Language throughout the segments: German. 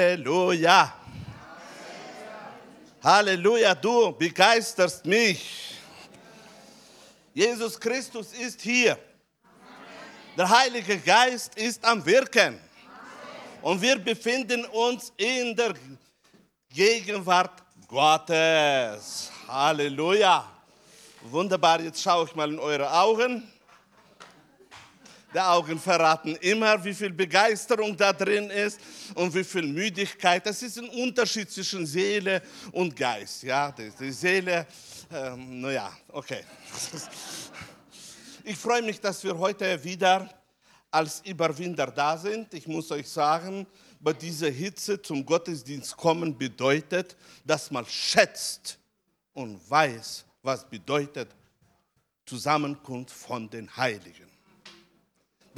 Halleluja. Halleluja, du begeisterst mich. Jesus Christus ist hier. Der Heilige Geist ist am Wirken. Und wir befinden uns in der Gegenwart Gottes. Halleluja. Wunderbar, jetzt schaue ich mal in eure Augen. Die Augen verraten immer, wie viel Begeisterung da drin ist und wie viel Müdigkeit. Das ist ein Unterschied zwischen Seele und Geist. Ja, die, Seele, ähm, naja, okay. Ich freue mich, dass wir heute wieder als Überwinder da sind. Ich muss euch sagen, bei dieser Hitze zum Gottesdienst kommen bedeutet, dass man schätzt und weiß, was bedeutet Zusammenkunft von den Heiligen.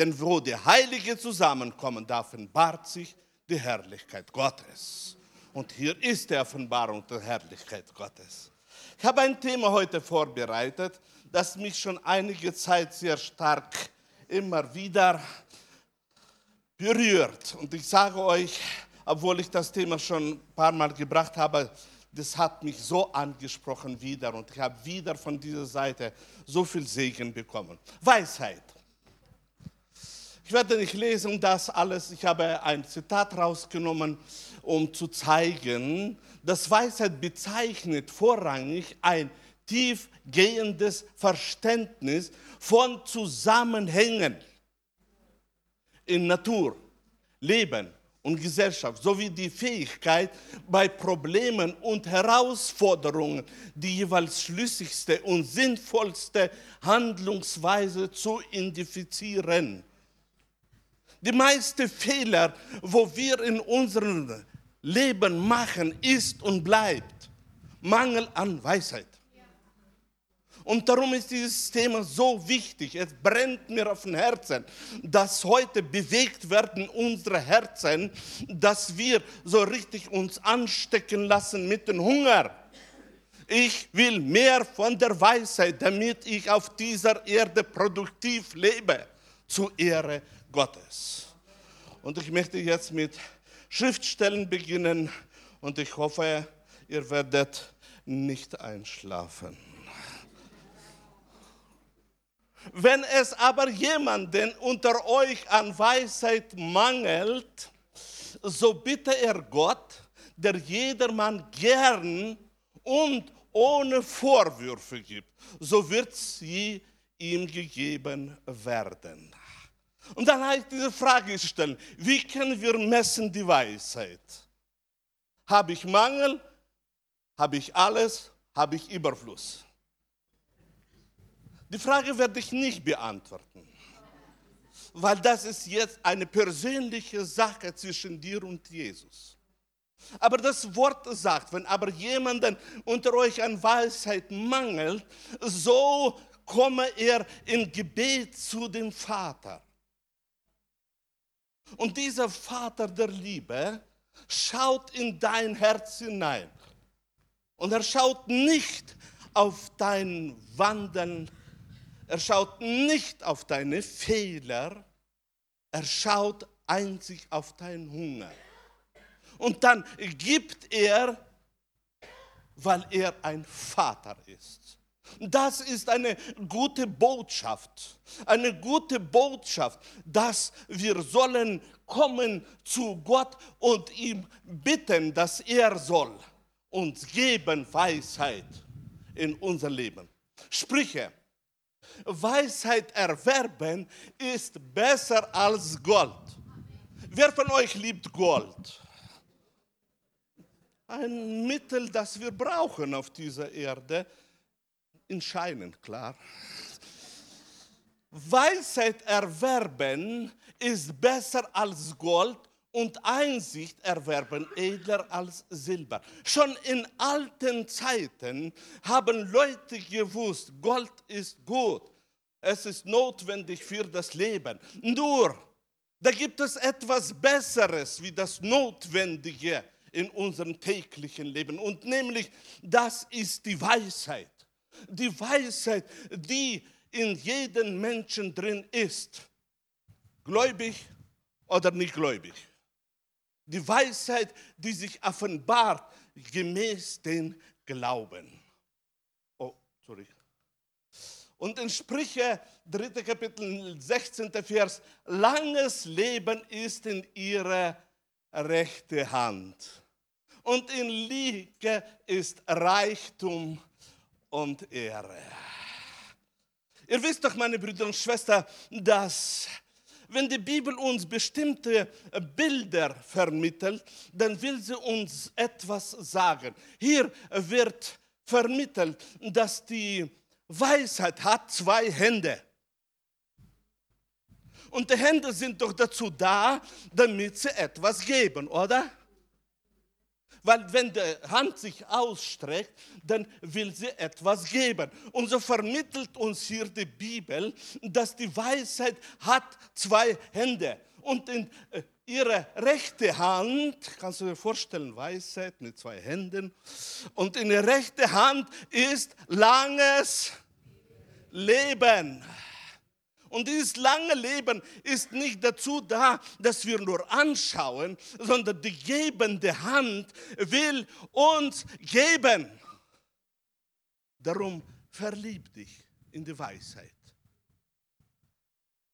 Denn wo die Heiligen zusammenkommen, da offenbart sich die Herrlichkeit Gottes. Und hier ist die Offenbarung der Herrlichkeit Gottes. Ich habe ein Thema heute vorbereitet, das mich schon einige Zeit sehr stark immer wieder berührt. Und ich sage euch, obwohl ich das Thema schon ein paar Mal gebracht habe, das hat mich so angesprochen wieder und ich habe wieder von dieser Seite so viel Segen bekommen. Weisheit. Ich werde nicht lesen das alles. Ich habe ein Zitat rausgenommen, um zu zeigen, dass Weisheit bezeichnet vorrangig ein tiefgehendes Verständnis von Zusammenhängen in Natur, Leben und Gesellschaft sowie die Fähigkeit, bei Problemen und Herausforderungen die jeweils schlüssigste und sinnvollste Handlungsweise zu identifizieren die meisten Fehler, wo wir in unserem Leben machen, ist und bleibt Mangel an Weisheit. Und darum ist dieses Thema so wichtig. Es brennt mir auf dem Herzen, dass heute bewegt werden unsere Herzen, dass wir so richtig uns anstecken lassen mit dem Hunger. Ich will mehr von der Weisheit, damit ich auf dieser Erde produktiv lebe, zur Ehre Gottes. Und ich möchte jetzt mit Schriftstellen beginnen und ich hoffe, ihr werdet nicht einschlafen. Wenn es aber jemanden unter euch an Weisheit mangelt, so bitte er Gott, der jedermann gern und ohne Vorwürfe gibt, so wird sie ihm gegeben werden. Und dann habe ich diese Frage gestellt, wie können wir messen die Weisheit? Habe ich Mangel? Habe ich alles? Habe ich Überfluss? Die Frage werde ich nicht beantworten, weil das ist jetzt eine persönliche Sache zwischen dir und Jesus. Aber das Wort sagt, wenn aber jemanden unter euch an Weisheit mangelt, so komme er im Gebet zu dem Vater. Und dieser Vater der Liebe schaut in dein Herz hinein. Und er schaut nicht auf dein Wandeln, er schaut nicht auf deine Fehler, er schaut einzig auf deinen Hunger. Und dann gibt er, weil er ein Vater ist. Das ist eine gute Botschaft. Eine gute Botschaft, dass wir sollen kommen zu Gott und ihm bitten, dass er soll uns geben Weisheit in unser Leben. Sprüche. Weisheit erwerben ist besser als Gold. Wer von euch liebt Gold? Ein Mittel, das wir brauchen auf dieser Erde entscheidend, klar. Weisheit erwerben ist besser als Gold und Einsicht erwerben edler als Silber. Schon in alten Zeiten haben Leute gewusst, Gold ist gut. Es ist notwendig für das Leben. Nur, da gibt es etwas Besseres wie das Notwendige in unserem täglichen Leben. Und nämlich, das ist die Weisheit die Weisheit, die in jedem Menschen drin ist. Gläubig oder nicht gläubig. Die Weisheit, die sich offenbart gemäß den Glauben. Oh, sorry. Und in Sprüche, 3. Kapitel, 16. Vers, langes Leben ist in ihrer rechte Hand. Und in Liege ist Reichtum und Ehre. Ihr wisst doch, meine Brüder und Schwestern, dass wenn die Bibel uns bestimmte Bilder vermittelt, dann will sie uns etwas sagen. Hier wird vermittelt, dass die Weisheit hat zwei Hände. Und die Hände sind doch dazu da, damit sie etwas geben, oder? Weil wenn die Hand sich ausstreckt, dann will sie etwas geben. Und so vermittelt uns hier die Bibel, dass die Weisheit hat zwei Hände. Und in äh, ihre rechte Hand, kannst du dir vorstellen, Weisheit mit zwei Händen, und in der rechten Hand ist langes Leben. Und dieses lange Leben ist nicht dazu da, dass wir nur anschauen, sondern die gebende Hand will uns geben. Darum verlieb dich in die Weisheit.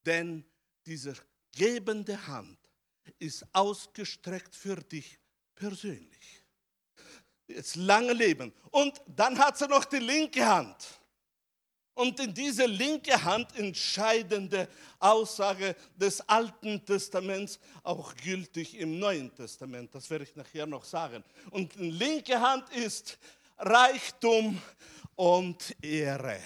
Denn diese gebende Hand ist ausgestreckt für dich persönlich. Das lange Leben. Und dann hat sie noch die linke Hand. Und in diese linke Hand entscheidende Aussage des Alten Testaments, auch gültig im Neuen Testament. Das werde ich nachher noch sagen. Und die linke Hand ist Reichtum und Ehre.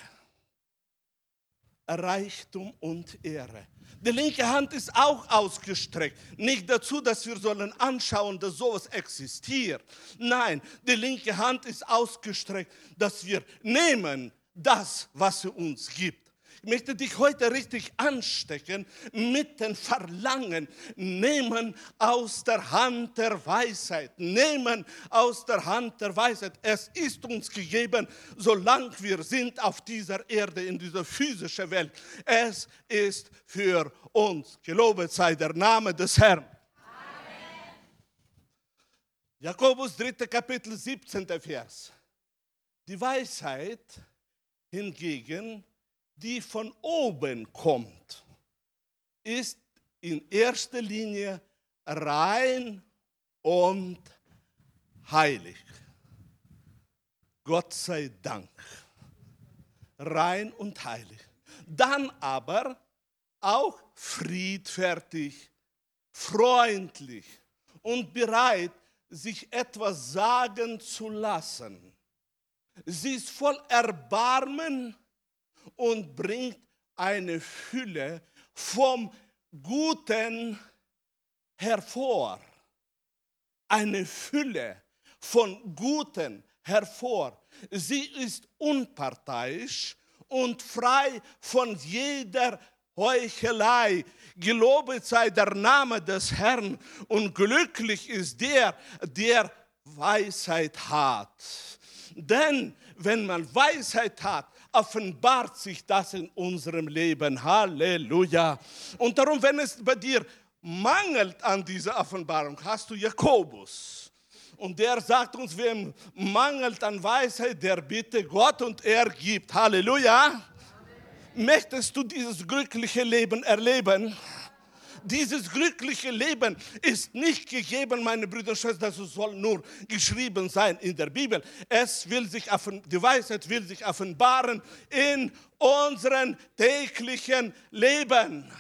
Reichtum und Ehre. Die linke Hand ist auch ausgestreckt. Nicht dazu, dass wir sollen anschauen, dass sowas existiert. Nein, die linke Hand ist ausgestreckt, dass wir nehmen das, was er uns gibt. Ich möchte dich heute richtig anstecken mit dem Verlangen, nehmen aus der Hand der Weisheit, nehmen aus der Hand der Weisheit. Es ist uns gegeben, solange wir sind auf dieser Erde, in dieser physischen Welt. Es ist für uns. Gelobet sei der Name des Herrn. Amen. Jakobus 3. Kapitel 17. Vers. Die Weisheit hingegen, die von oben kommt, ist in erster Linie rein und heilig. Gott sei Dank. Rein und heilig. Dann aber auch friedfertig, freundlich und bereit, sich etwas sagen zu lassen Sie ist voll Erbarmen und bringt eine Fülle vom Guten hervor. Eine Fülle von Guten hervor. Sie ist unparteiisch und frei von jeder Heuchelei. Gelobet sei der Name des Herrn und glücklich ist der, der Weisheit hat. Denn wenn man Weisheit hat, offenbart sich das in unserem Leben. Halleluja. Und darum, wenn es bei dir mangelt an dieser Offenbarung, hast du Jakobus. Und der sagt uns, wem mangelt an Weisheit, der bitte Gott und er gibt. Halleluja. Möchtest du dieses glückliche Leben erleben? Dieses glückliche Leben ist nicht gegeben, meine Brüder und Schwestern, es soll nur geschrieben sein in der Bibel. Es will sich, die Weisheit will sich offenbaren in unserem täglichen Leben.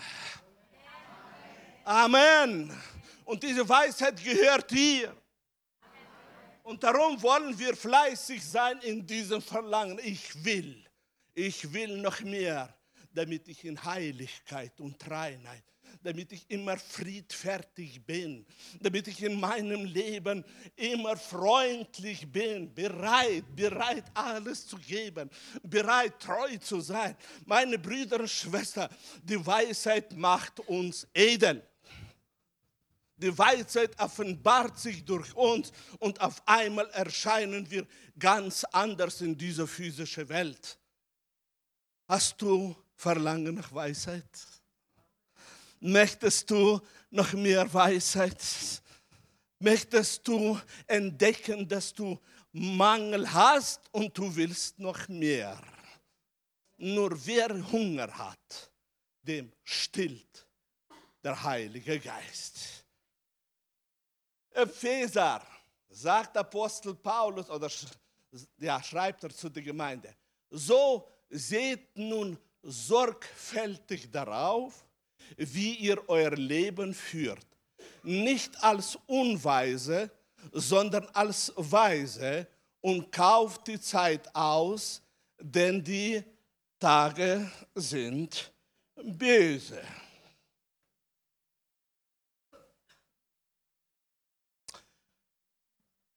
Amen. Und diese Weisheit gehört dir. Und darum wollen wir fleißig sein in diesem Verlangen. Ich will, ich will noch mehr, damit ich in Heiligkeit und Reinheit damit ich immer friedfertig bin, damit ich in meinem Leben immer freundlich bin, bereit, bereit alles zu geben, bereit treu zu sein. Meine Brüder und Schwestern, die Weisheit macht uns edel. Die Weisheit offenbart sich durch uns und auf einmal erscheinen wir ganz anders in dieser physischen Welt. Hast du Verlangen nach Weisheit? Möchtest du noch mehr Weisheit? Möchtest du entdecken, dass du Mangel hast und du willst noch mehr? Nur wer Hunger hat, dem stillt der Heilige Geist. Epheser, sagt Apostel Paulus, oder ja, schreibt er zu der Gemeinde, so seht nun sorgfältig darauf, wie ihr euer Leben führt. Nicht als Unweise, sondern als Weise und kauft die Zeit aus, denn die Tage sind böse.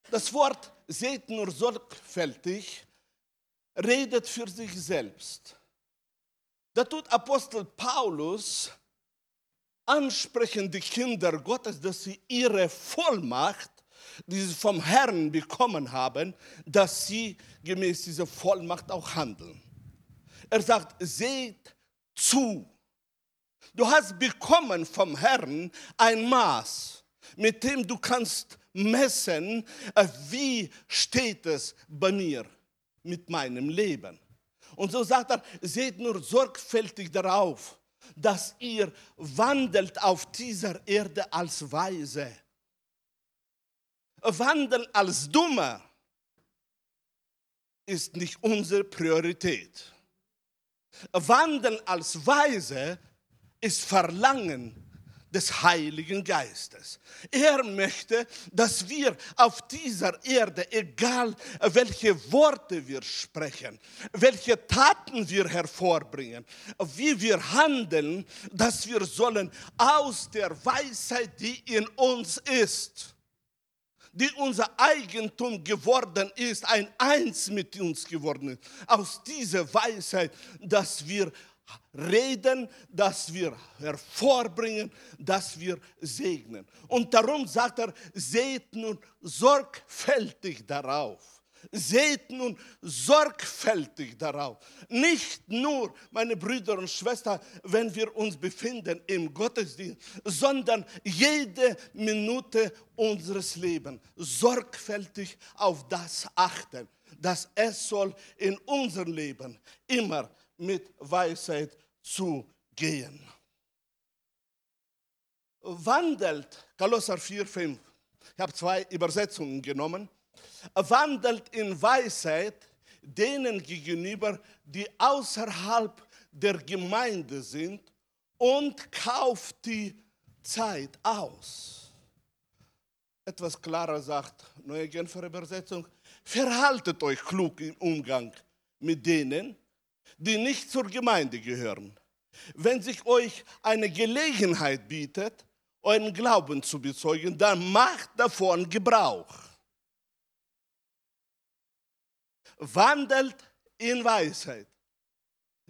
Das Wort seht nur sorgfältig, redet für sich selbst. Da tut Apostel Paulus ansprechen die Kinder Gottes, dass sie ihre Vollmacht, die sie vom Herrn bekommen haben, dass sie gemäß dieser Vollmacht auch handeln. Er sagt, seht zu. Du hast bekommen vom Herrn ein Maß, mit dem du kannst messen, äh, wie steht es bei mir mit meinem Leben. Und so sagt er, seht nur sorgfältig darauf, dass ihr wandelt auf dieser Erde als Weise. Wandeln als Dummer ist nicht unsere Priorität. Wandeln als Weise ist Verlangen des Heiligen Geistes. Er möchte, dass wir auf dieser Erde, egal welche Worte wir sprechen, welche Taten wir hervorbringen, wie wir handeln, dass wir sollen aus der Weisheit, die in uns ist, die unser Eigentum geworden ist, ein Eins mit uns geworden ist, aus dieser Weisheit, dass wir reden, dass wir hervorbringen, dass wir segnen. Und darum sagt er, seht nun sorgfältig darauf. Seht nun sorgfältig darauf. Nicht nur, meine Brüder und Schwestern, wenn wir uns befinden im Gottesdienst, sondern jede Minute unseres Lebens sorgfältig auf das achten, dass es soll in unserem Leben immer mit Weisheit zu gehen. Wandelt, Kolosser 4, 5, ich habe zwei Übersetzungen genommen, wandelt in Weisheit denen gegenüber, die außerhalb der Gemeinde sind und kauft die Zeit aus. Etwas klarer sagt Neue Genfer Übersetzung, verhaltet euch klug im Umgang mit denen, die nicht zur Gemeinde gehören. Wenn sich euch eine Gelegenheit bietet, euren Glauben zu bezeugen, dann macht davon Gebrauch. Wandelt in Weisheit.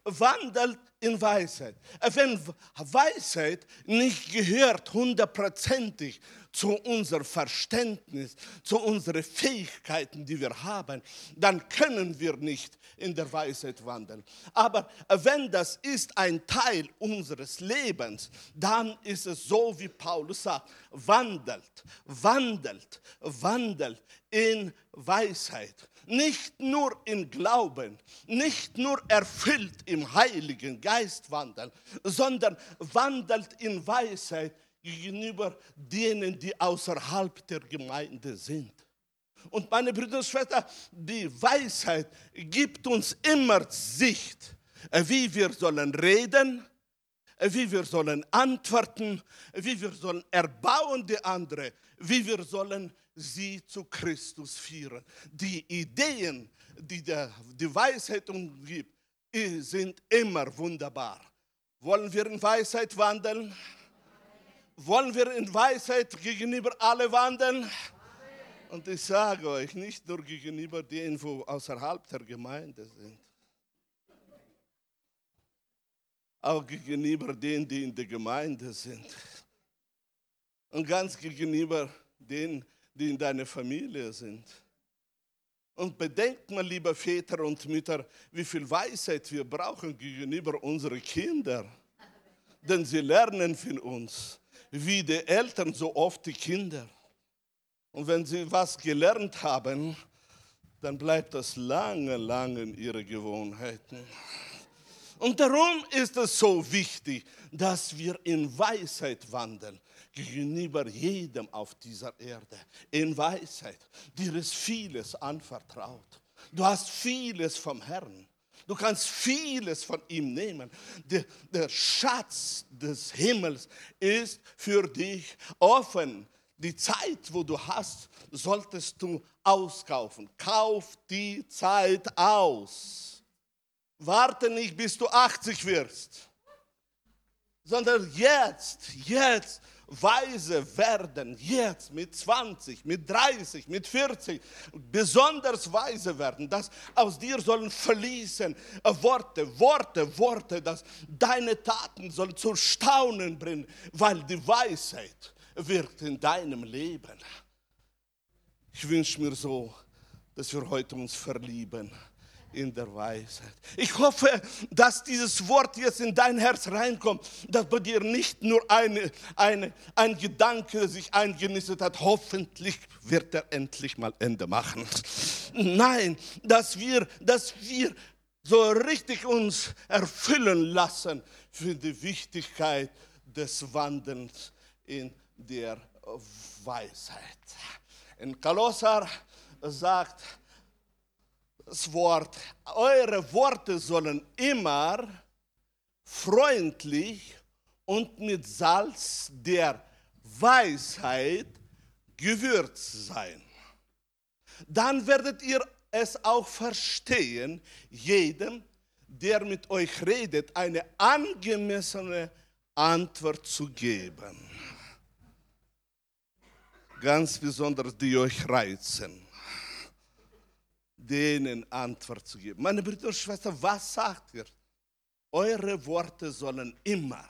Wandelt in Weisheit. Wenn Weisheit nicht gehört hundertprozentig zu unserem Verständnis, zu unseren Fähigkeiten, die wir haben, dann können wir nicht in der Weisheit wandeln. Aber wenn das ist ein Teil unseres Lebens, dann ist es so, wie Paulus sagt, wandelt, wandelt, wandelt in Weisheit. Nicht nur in Glauben, nicht nur erfüllt im Heiligen Geist wandeln, sondern wandelt in Weisheit gegenüber denen, die außerhalb der Gemeinde sind. Und meine Brüder und Schwestern, die Weisheit gibt uns immer Sicht, wie wir sollen reden, wie wir sollen antworten, wie wir sollen erbauen die andere, wie wir sollen sie zu Christus führen. Die Ideen, die der, die Weisheit umgibt, sind immer wunderbar. Wollen wir in Weisheit wandeln? Wollen wir in Weisheit gegenüber alle wandeln? Und ich sage euch, nicht nur gegenüber denen, die außerhalb der Gemeinde sind, auch gegenüber denen, die in der Gemeinde sind. Und ganz gegenüber denen, die in deiner Familie sind. Und bedenkt mal, liebe Väter und Mütter, wie viel Weisheit wir brauchen gegenüber unseren Kindern. Denn sie lernen von uns wie die Eltern so oft die Kinder. Und wenn sie was gelernt haben, dann bleibt das lange, lange in ihre Gewohnheiten. Und darum ist es so wichtig, dass wir in Weisheit wandeln gegenüber jedem auf dieser Erde. In Weisheit. Dir ist vieles anvertraut. Du hast vieles vom Herrn. Du kannst vieles von ihm nehmen. Der, der Schatz des Himmels ist für dich offen. Die Zeit, wo du hast, solltest du auskaufen. Kauf die Zeit aus. Warte nicht, bis du 80 wirst, sondern jetzt, jetzt weise werden, jetzt mit 20, mit 30, mit 40, besonders weise werden, dass aus dir sollen fließen Worte, Worte, Worte, dass deine Taten sollen zu Staunen bringen, weil die Weisheit wirkt in deinem Leben. Ich wünsche mir so, dass wir heute uns verlieben in der Weisheit. Ich hoffe, dass dieses Wort jetzt in dein Herz reinkommt, dass bei dir nicht nur eine, eine, ein Gedanke sich eingenistet hat, hoffentlich wird er endlich mal Ende machen. Nein, dass wir, dass wir so richtig uns erfüllen lassen für die Wichtigkeit des Wandelns in der Weisheit. In Kolosser sagt Wort, eure Worte sollen immer freundlich und mit Salz der Weisheit gewürzt sein. Dann werdet ihr es auch verstehen, jedem, der mit euch redet, eine angemessene Antwort zu geben. Ganz besonders die euch reizen denen Antwort zu geben. Meine Brüder und Schwestern, was sagt ihr? Eure Worte sollen immer,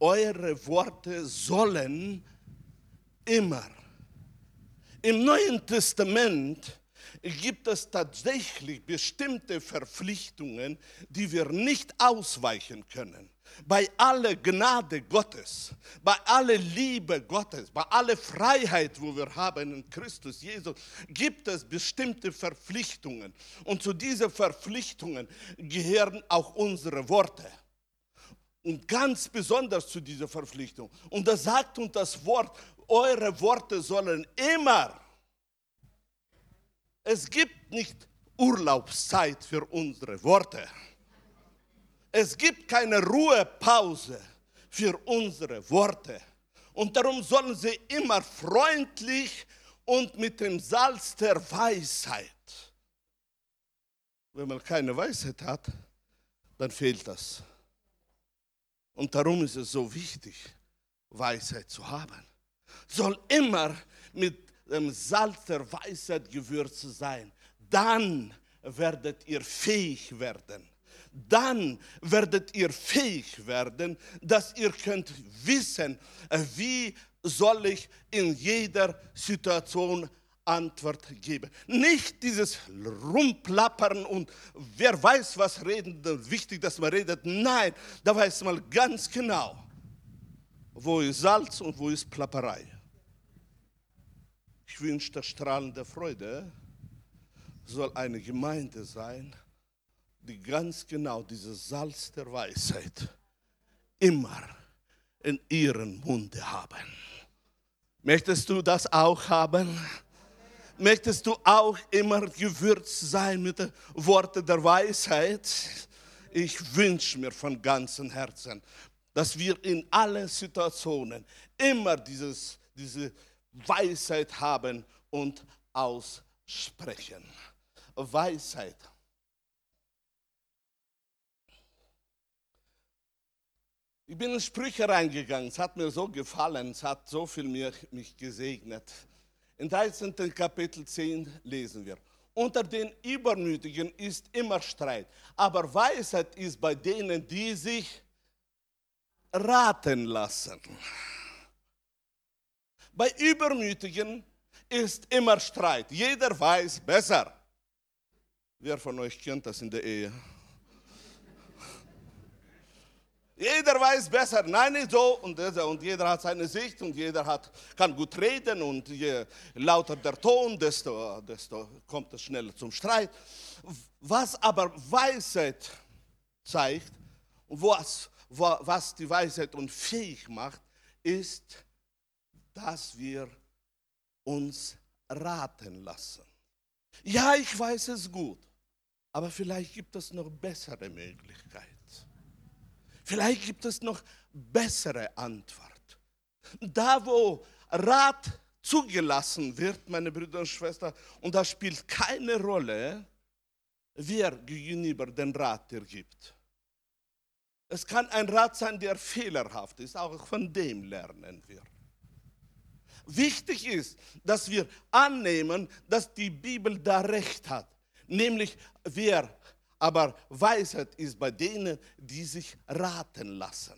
eure Worte sollen immer. Im Neuen Testament gibt es tatsächlich bestimmte Verpflichtungen, die wir nicht ausweichen können bei aller Gnade Gottes, bei aller Liebe Gottes, bei aller Freiheit, wo wir haben in Christus Jesus, gibt es bestimmte Verpflichtungen. Und zu diesen Verpflichtungen gehören auch unsere Worte. Und ganz besonders zu dieser Verpflichtung. Und da sagt uns das Wort, eure Worte sollen immer, es gibt nicht Urlaubszeit für unsere Worte. Es gibt keine Ruhepause für unsere Worte. Und darum sollen sie immer freundlich und mit dem Salz der Weisheit. Wenn man keine Weisheit hat, dann fehlt das. Und darum ist es so wichtig, Weisheit zu haben. Soll immer mit dem Salz der Weisheit gewürzt sein. Dann werdet ihr fähig werden dann werdet ihr fähig werden, dass ihr könnt wissen, wie soll ich in jeder Situation Antwort geben. Nicht dieses Rumplappern und wer weiß, was reden, wichtig, dass man redet. Nein, da weiß man ganz genau, wo ist Salz und wo ist Plapperei. Ich wünsche, der strahlende Freude soll eine Gemeinde sein, die ganz genau dieses Salz der Weisheit immer in ihren Munde haben. Möchtest du das auch haben? Möchtest du auch immer gewürzt sein mit den Worten der Weisheit? Ich wünsche mir von ganzem Herzen, dass wir in allen Situationen immer dieses, diese Weisheit haben und aussprechen. Weisheit Ich bin in Sprüche reingegangen, es hat mir so gefallen, es hat so viel mir, mich gesegnet. In 13. Kapitel 10 lesen wir, unter den Übermütigen ist immer Streit, aber Weisheit ist bei denen, die sich raten lassen. Bei Übermütigen ist immer Streit. Jeder weiß besser. Wer von euch kennt das in der Ehe? Jeder weiß besser, nein, nicht so. Und, und jeder hat seine Sicht und jeder hat, kann gut reden. Und je lauter der Ton, desto, desto kommt es schneller zum Streit. Was aber Weisheit zeigt, was, was die Weisheit uns fähig macht, ist, dass wir uns raten lassen. Ja, ich weiß es gut, aber vielleicht gibt es noch bessere Möglichkeiten. Vielleicht gibt es noch bessere Antwort. Da, wo Rat zugelassen wird, meine Brüder und Schwestern, und da spielt keine Rolle, wer gegenüber den Rat dir gibt. Es kann ein Rat sein, der fehlerhaft ist, auch von dem lernen wir. Wichtig ist, dass wir annehmen, dass die Bibel da recht hat. Nämlich, wer aber Weisheit ist bei denen, die sich raten lassen.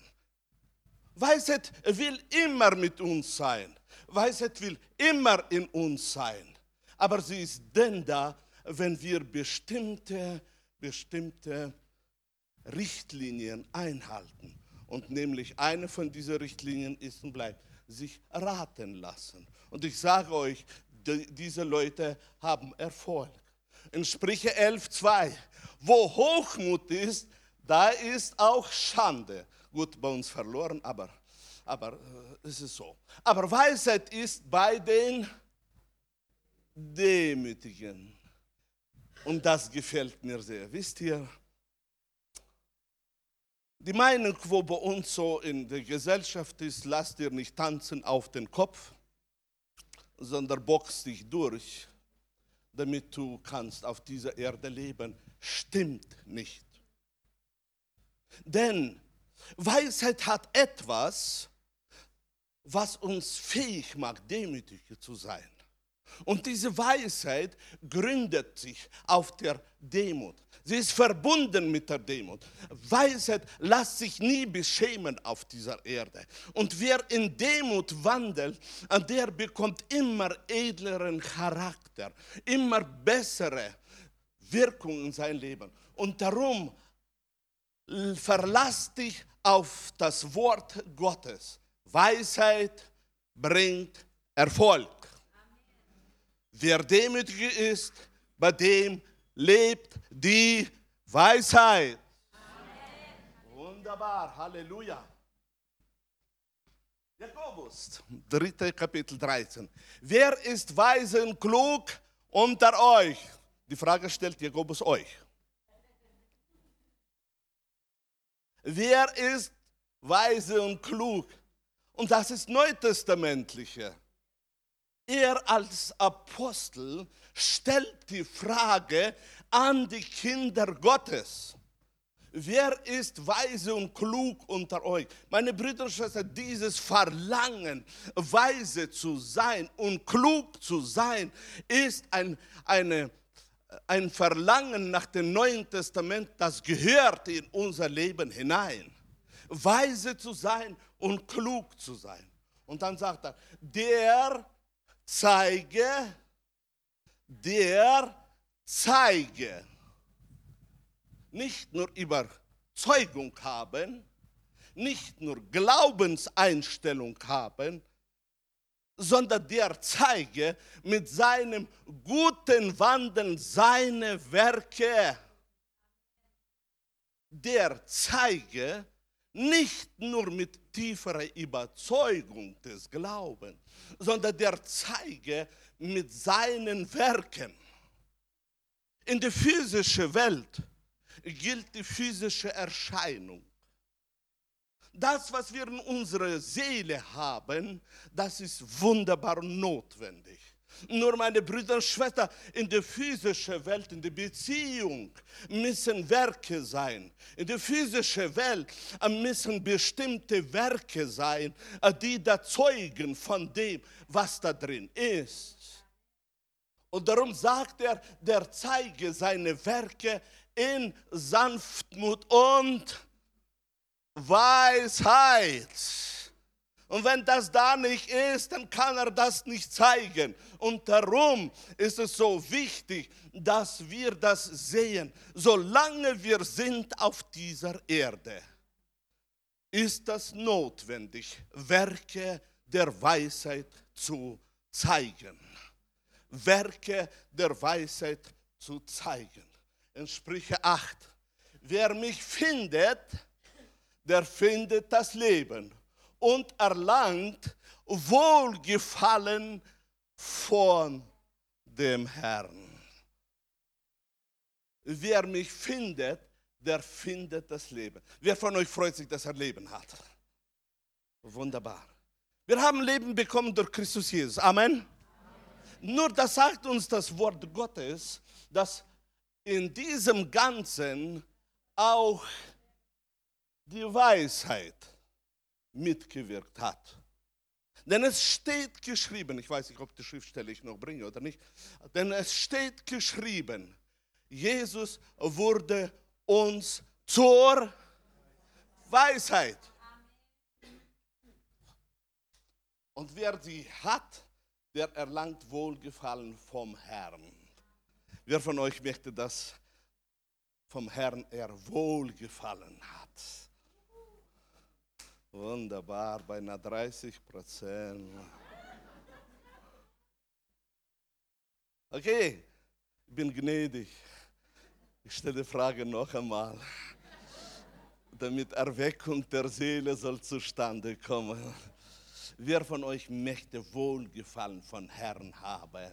Weisheit will immer mit uns sein. Weisheit will immer in uns sein. Aber sie ist denn da, wenn wir bestimmte, bestimmte Richtlinien einhalten. Und nämlich eine von diesen Richtlinien ist und bleibt, sich raten lassen. Und ich sage euch, die, diese Leute haben Erfolg. In Sprüche 11, 2 wo Hochmut ist, da ist auch Schande. Gut, bei uns verloren, aber, aber äh, es ist so. Aber Weisheit ist bei den Demütigen. Und das gefällt mir sehr. Wisst ihr, die Meinung, wo bei uns so in der Gesellschaft ist, lass dir nicht tanzen auf den Kopf, sondern box dich durch, damit du kannst auf dieser Erde leben stimmt nicht. Denn Weisheit hat etwas, was uns fähig macht, demütig zu sein. Und diese Weisheit gründet sich auf der Demut. Sie ist verbunden mit der Demut. Weisheit lässt sich nie beschämen auf dieser Erde. Und wer in Demut wandelt, der bekommt immer edleren Charakter, immer bessere Wirkung in sein Leben. Und darum verlass dich auf das Wort Gottes. Weisheit bringt Erfolg. Wer demütig ist, bei dem lebt die Weisheit. Amen. Wunderbar, Halleluja. Jakobus, dritte Kapitel 13. Wer ist weise und klug unter euch? Die Frage stellt Jakobus euch. Wer ist weise und klug? Und das ist neutestamentliche. Er als Apostel stellt die Frage an die Kinder Gottes. Wer ist weise und klug unter euch? Meine Brüder und Schwestern, dieses Verlangen, weise zu sein und klug zu sein, ist ein, eine ein Verlangen nach dem Neuen Testament, das gehört in unser Leben hinein. Weise zu sein und klug zu sein. Und dann sagt er, der zeige, der zeige. Nicht nur Überzeugung haben, nicht nur Glaubenseinstellung haben, sondern der zeige mit seinem guten Wandeln seine Werke. Der zeige nicht nur mit tieferer Überzeugung des Glaubens, sondern der zeige mit seinen Werken. In der physischen Welt gilt die physische Erscheinung. Das, was wir in unserer Seele haben, das ist wunderbar notwendig. Nur meine Brüder und Schwestern, in der physischen Welt, in der Beziehung müssen Werke sein. In der physischen Welt müssen bestimmte Werke sein, die da zeugen von dem, was da drin ist. Und darum sagt er, der zeige seine Werke in Sanftmut und Weisheit. Und wenn das da nicht ist, dann kann er das nicht zeigen. Und darum ist es so wichtig, dass wir das sehen, solange wir sind auf dieser Erde. ist es notwendig, Werke der Weisheit zu zeigen. Werke der Weisheit zu zeigen. In Sprüche 8. Wer mich findet, der findet das Leben und erlangt Wohlgefallen von dem Herrn. Wer mich findet, der findet das Leben. Wer von euch freut sich, dass er Leben hat? Wunderbar. Wir haben Leben bekommen durch Christus Jesus. Amen. Nur das sagt uns das Wort Gottes, dass in diesem Ganzen auch die Weisheit mitgewirkt hat. Denn es steht geschrieben, ich weiß nicht, ob die Schriftstelle ich noch bringe oder nicht, denn es steht geschrieben, Jesus wurde uns zur Weisheit. Und wer sie hat, der erlangt Wohlgefallen vom Herrn. Wer von euch möchte, dass vom Herrn er Wohlgefallen hat? Wunderbar, beinahe 30 Prozent. Okay, ich bin gnädig. Ich stelle die Frage noch einmal, damit Erweckung der Seele soll zustande kommen. Wer von euch möchte Wohlgefallen von Herrn haben?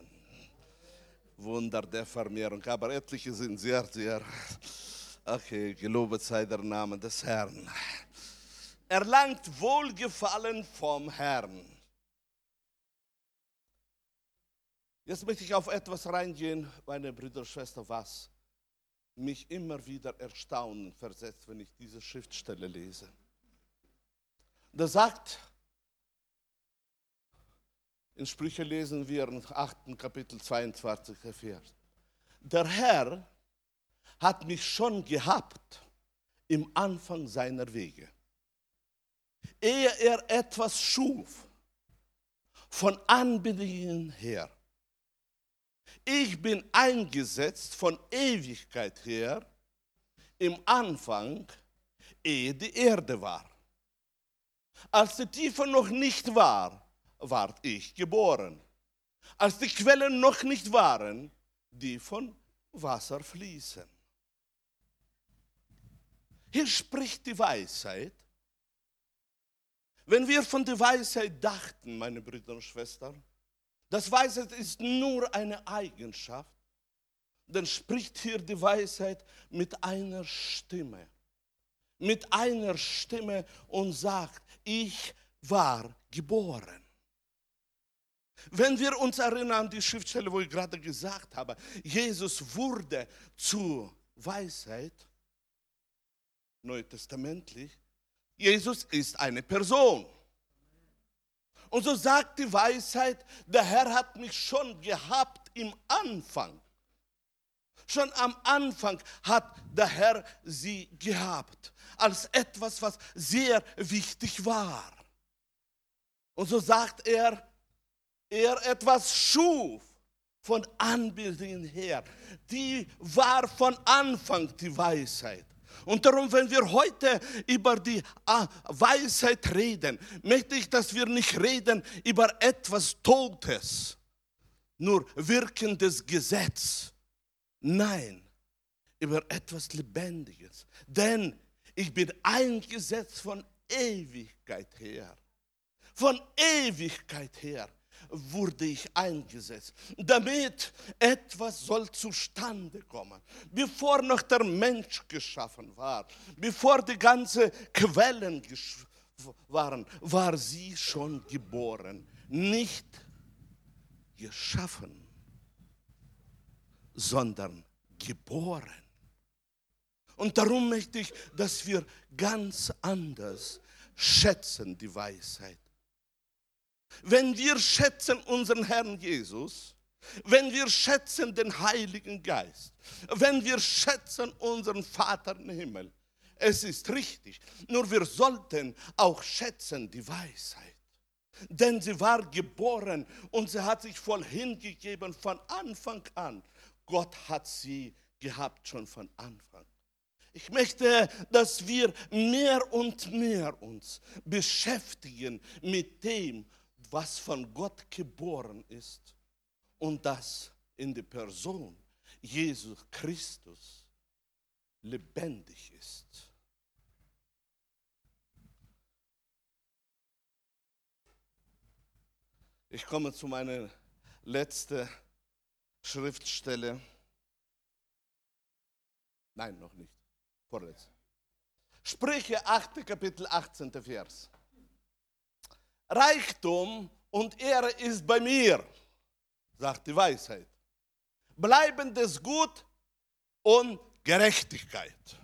Wunder der Vermehrung. Aber etliche sind sehr, sehr. Okay, gelobet sei der Name des Herrn. Erlangt Wohlgefallen vom Herrn. Jetzt möchte ich auf etwas reingehen, meine Brüder und Schwestern, was mich immer wieder erstaunen versetzt, wenn ich diese Schriftstelle lese. Da sagt, in Sprüche lesen wir im 8. Kapitel 22, Vers. Der Herr hat mich schon gehabt im Anfang seiner Wege. Ehe er etwas schuf, von Anbedingungen her ich bin eingesetzt von Ewigkeit her im Anfang, ehe die Erde war. Als die Tiefe noch nicht war, ward ich geboren. Als die Quellen noch nicht waren, die von Wasser fließen. Hier spricht die Weisheit. Wenn wir von der Weisheit dachten, meine Brüder und Schwestern, das Weisheit ist nur eine Eigenschaft. Dann spricht hier die Weisheit mit einer Stimme. Mit einer Stimme und sagt, ich war geboren. Wenn wir uns erinnern an die Schriftstelle, wo ich gerade gesagt habe, Jesus wurde zur Weisheit, neutestamentlich, Jesus ist eine Person. Und so sagt die Weisheit, der Herr hat mich schon gehabt im Anfang. Schon am Anfang hat der Herr sie gehabt, als etwas, was sehr wichtig war. Und so sagt er, er etwas schuf von Anbildungen her. Die war von Anfang die Weisheit. Und darum, wenn wir heute über die ah, Weisheit reden, möchte ich, dass wir nicht reden über etwas Totes, nur wirkendes Gesetz. Nein, über etwas Lebendiges. Denn ich bin eingesetzt von Ewigkeit her. Von Ewigkeit her wurde ich eingesetzt, damit etwas soll zustande kommen. Bevor noch der Mensch geschaffen war, bevor die ganzen Quellen waren, war sie schon geboren, nicht geschaffen, sondern geboren. Und darum möchte ich, dass wir ganz anders schätzen die Weisheit. Wenn wir schätzen unseren Herrn Jesus, wenn wir schätzen den Heiligen Geist, wenn wir schätzen unseren Vater im Himmel, es ist richtig. Nur wir sollten auch schätzen die Weisheit. Denn sie war geboren und sie hat sich voll hingegeben von Anfang an. Gott hat sie gehabt schon von Anfang. Ich möchte, dass wir mehr und mehr uns beschäftigen mit dem, was von Gott geboren ist und das in der Person Jesus Christus lebendig ist. Ich komme zu meiner letzten Schriftstelle. Nein, noch nicht. Vorletzt. Sprüche 8. Kapitel 18. Vers. Reichtum und Ehre ist bei mir, sagt die Weisheit. Bleibendes Gut und Gerechtigkeit.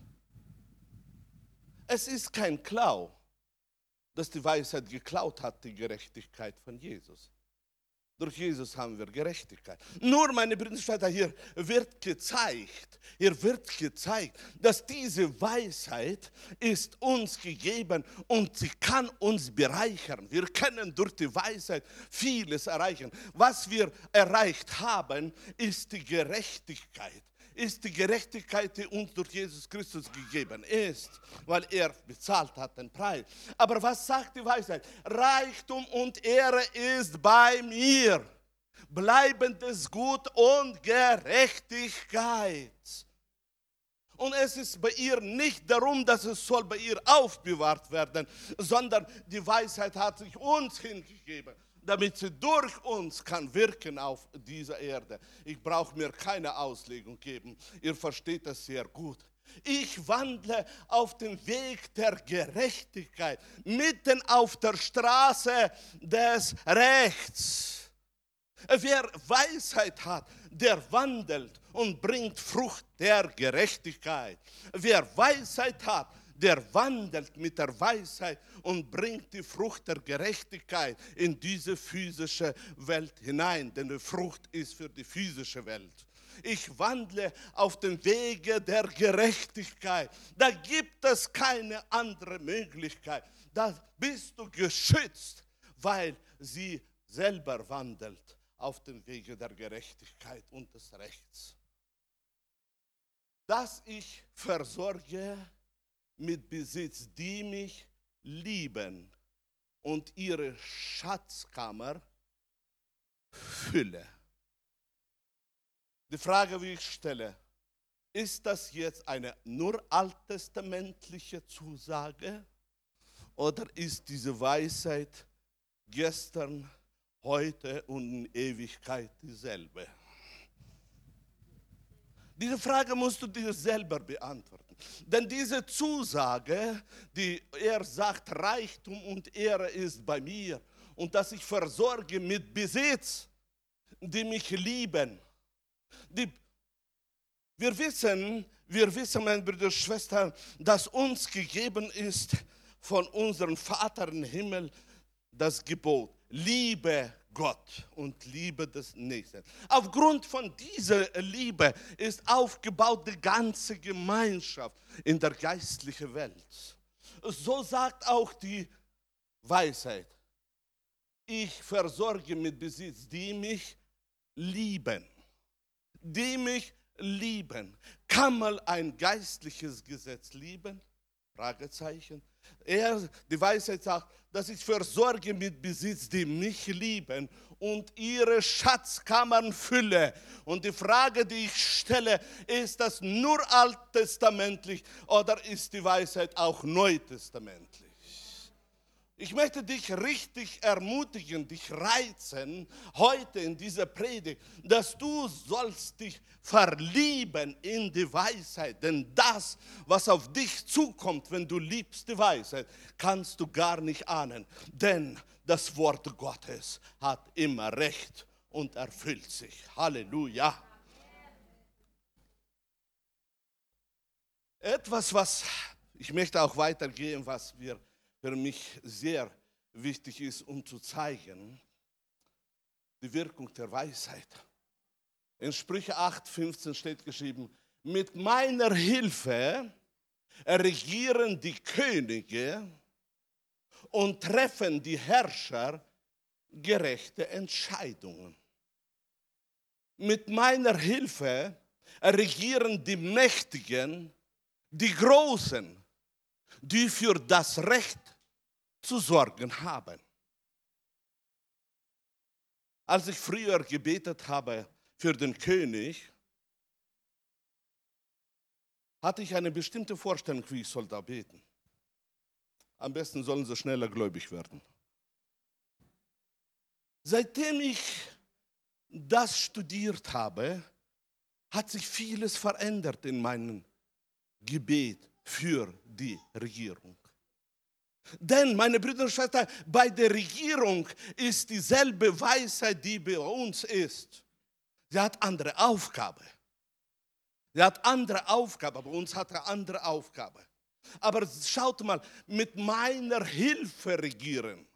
Es ist kein Klau, dass die Weisheit geklaut hat, die Gerechtigkeit von Jesus. Durch Jesus haben wir Gerechtigkeit. Nur, meine Brüder und Schwestern, hier wird gezeigt, hier wird gezeigt, dass diese Weisheit ist uns gegeben und sie kann uns bereichern. Wir können durch die Weisheit vieles erreichen. Was wir erreicht haben, ist die Gerechtigkeit ist die Gerechtigkeit, die uns durch Jesus Christus gegeben ist, weil er bezahlt hat den Preis. Aber was sagt die Weisheit? Reichtum und Ehre ist bei mir. Bleibendes Gut und Gerechtigkeit. Und es ist bei ihr nicht darum, dass es soll bei ihr aufbewahrt werden, sondern die Weisheit hat sich uns hingegeben damit sie durch uns kann wirken auf dieser Erde. Ich brauche mir keine Auslegung geben. Ihr versteht das sehr gut. Ich wandle auf den Weg der Gerechtigkeit, mitten auf der Straße des Rechts. Wer Weisheit hat, der wandelt und bringt Frucht der Gerechtigkeit. Wer Weisheit hat, der wandelt mit der Weisheit und bringt die Frucht der Gerechtigkeit in diese physische Welt hinein, denn die Frucht ist für die physische Welt. Ich wandle auf dem Wege der Gerechtigkeit. Da gibt es keine andere Möglichkeit. Da bist du geschützt, weil sie selber wandelt auf dem Wege der Gerechtigkeit und des Rechts. Dass ich versorge mit Besitz, die mich lieben und ihre Schatzkammer fülle. Die Frage, wie ich stelle, ist das jetzt eine nur alttestamentliche Zusage oder ist diese Weisheit gestern, heute und in Ewigkeit dieselbe? Diese Frage musst du dir selber beantworten. Denn diese Zusage, die er sagt, Reichtum und Ehre ist bei mir und dass ich versorge mit Besitz, die mich lieben. Die, wir wissen, wir wissen, meine Brüder und Schwestern, dass uns gegeben ist von unserem Vater im Himmel das Gebot, liebe Gott und Liebe des Nächsten. Aufgrund von dieser Liebe ist aufgebaut die ganze Gemeinschaft in der geistlichen Welt. So sagt auch die Weisheit. Ich versorge mit Besitz, die mich lieben. Die mich lieben. Kann man ein geistliches Gesetz lieben? Fragezeichen. Er, die Weisheit sagt, dass ich versorge mit Besitz, die mich lieben und ihre Schatzkammern fülle. Und die Frage, die ich stelle, ist das nur alttestamentlich oder ist die Weisheit auch neutestamentlich? Ich möchte dich richtig ermutigen, dich reizen heute in dieser Predigt, dass du sollst dich verlieben in die Weisheit. Denn das, was auf dich zukommt, wenn du liebst die Weisheit, kannst du gar nicht ahnen. Denn das Wort Gottes hat immer Recht und erfüllt sich. Halleluja. Etwas, was ich möchte auch weitergehen, was wir für mich sehr wichtig ist, um zu zeigen, die Wirkung der Weisheit. In Sprüche 8, 15 steht geschrieben, mit meiner Hilfe regieren die Könige und treffen die Herrscher gerechte Entscheidungen. Mit meiner Hilfe regieren die Mächtigen die Großen, die für das Recht zu sorgen haben. Als ich früher gebetet habe für den König, hatte ich eine bestimmte Vorstellung, wie ich soll da beten. Am besten sollen sie schneller gläubig werden. Seitdem ich das studiert habe, hat sich vieles verändert in meinem Gebet für die Regierung. Denn, meine Brüder und Schwestern, bei der Regierung ist dieselbe Weisheit, die bei uns ist. Sie hat andere Aufgabe. Sie hat andere Aufgabe, bei uns hat er andere Aufgabe. Aber schaut mal, mit meiner Hilfe regieren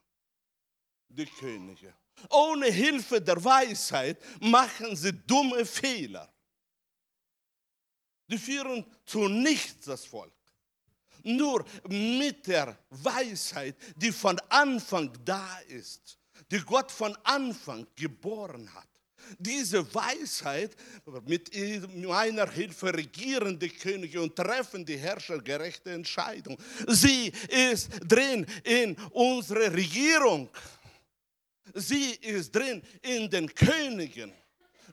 die Könige. Ohne Hilfe der Weisheit machen sie dumme Fehler. Die führen zu nichts das Volk. Nur mit der Weisheit, die von Anfang da ist, die Gott von Anfang geboren hat. Diese Weisheit, mit meiner Hilfe regieren die Könige und treffen die Herrscher gerechte Entscheidungen. Sie ist drin in unserer Regierung. Sie ist drin in den Königen.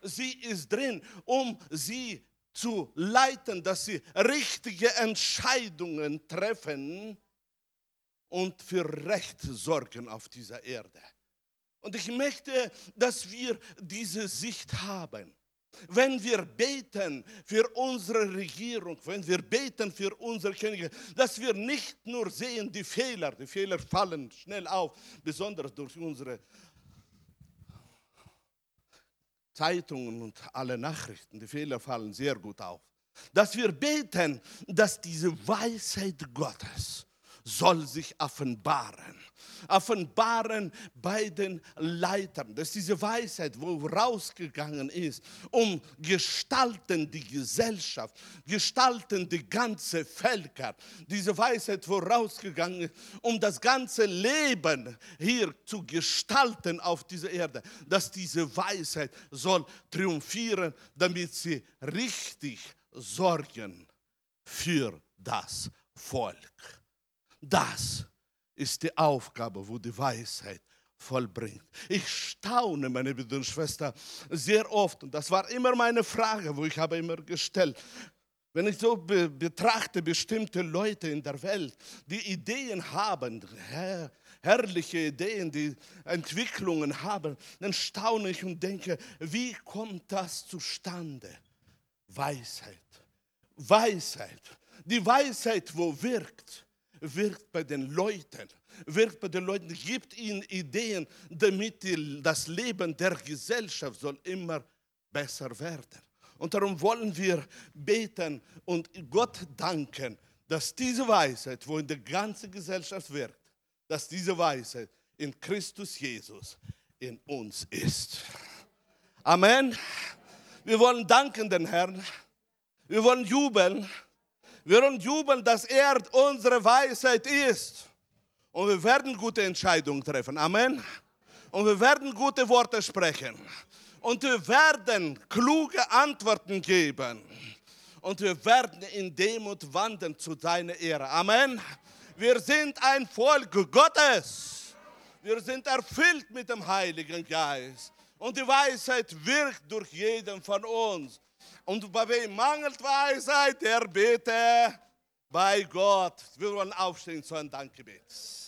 Sie ist drin, um sie zu leiten, dass sie richtige Entscheidungen treffen und für Recht sorgen auf dieser Erde. Und ich möchte, dass wir diese Sicht haben. Wenn wir beten für unsere Regierung, wenn wir beten für unsere Könige, dass wir nicht nur sehen die Fehler, die Fehler fallen schnell auf, besonders durch unsere Zeitungen und alle Nachrichten, die Fehler fallen sehr gut auf. Dass wir beten, dass diese Weisheit Gottes soll sich offenbaren. Offenbaren bei den Leitern. Dass diese Weisheit, wo rausgegangen ist, um gestalten die Gesellschaft, gestalten die ganze Völker. Diese Weisheit, wo rausgegangen ist, um das ganze Leben hier zu gestalten auf dieser Erde. Dass diese Weisheit soll triumphieren, damit sie richtig sorgen für das Volk. Das ist die Aufgabe, wo die Weisheit vollbringt. Ich staune, meine Brüder und Schwestern, sehr oft, und das war immer meine Frage, wo ich habe immer gestellt, wenn ich so be betrachte bestimmte Leute in der Welt, die Ideen haben, her herrliche Ideen, die Entwicklungen haben, dann staune ich und denke, wie kommt das zustande? Weisheit. Weisheit. Die Weisheit, wo wirkt wirkt bei den Leuten, wirkt bei den Leuten, gibt ihnen Ideen, damit die, das Leben der Gesellschaft soll immer besser werden. Und darum wollen wir beten und Gott danken, dass diese Weisheit, wo in der ganzen Gesellschaft wirkt, dass diese Weisheit in Christus Jesus in uns ist. Amen. Wir wollen danken den Herrn. Wir wollen jubeln. Wir jubeln, dass er unsere Weisheit ist. Und wir werden gute Entscheidungen treffen. Amen. Und wir werden gute Worte sprechen. Und wir werden kluge Antworten geben. Und wir werden in Demut wandeln zu deiner Ehre. Amen. Wir sind ein Volk Gottes. Wir sind erfüllt mit dem Heiligen Geist. Und die Weisheit wirkt durch jeden von uns. Und bei wem mangelt Weisheit, der bete bei Gott. Wir wollen aufstehen zu einem Dankgebet.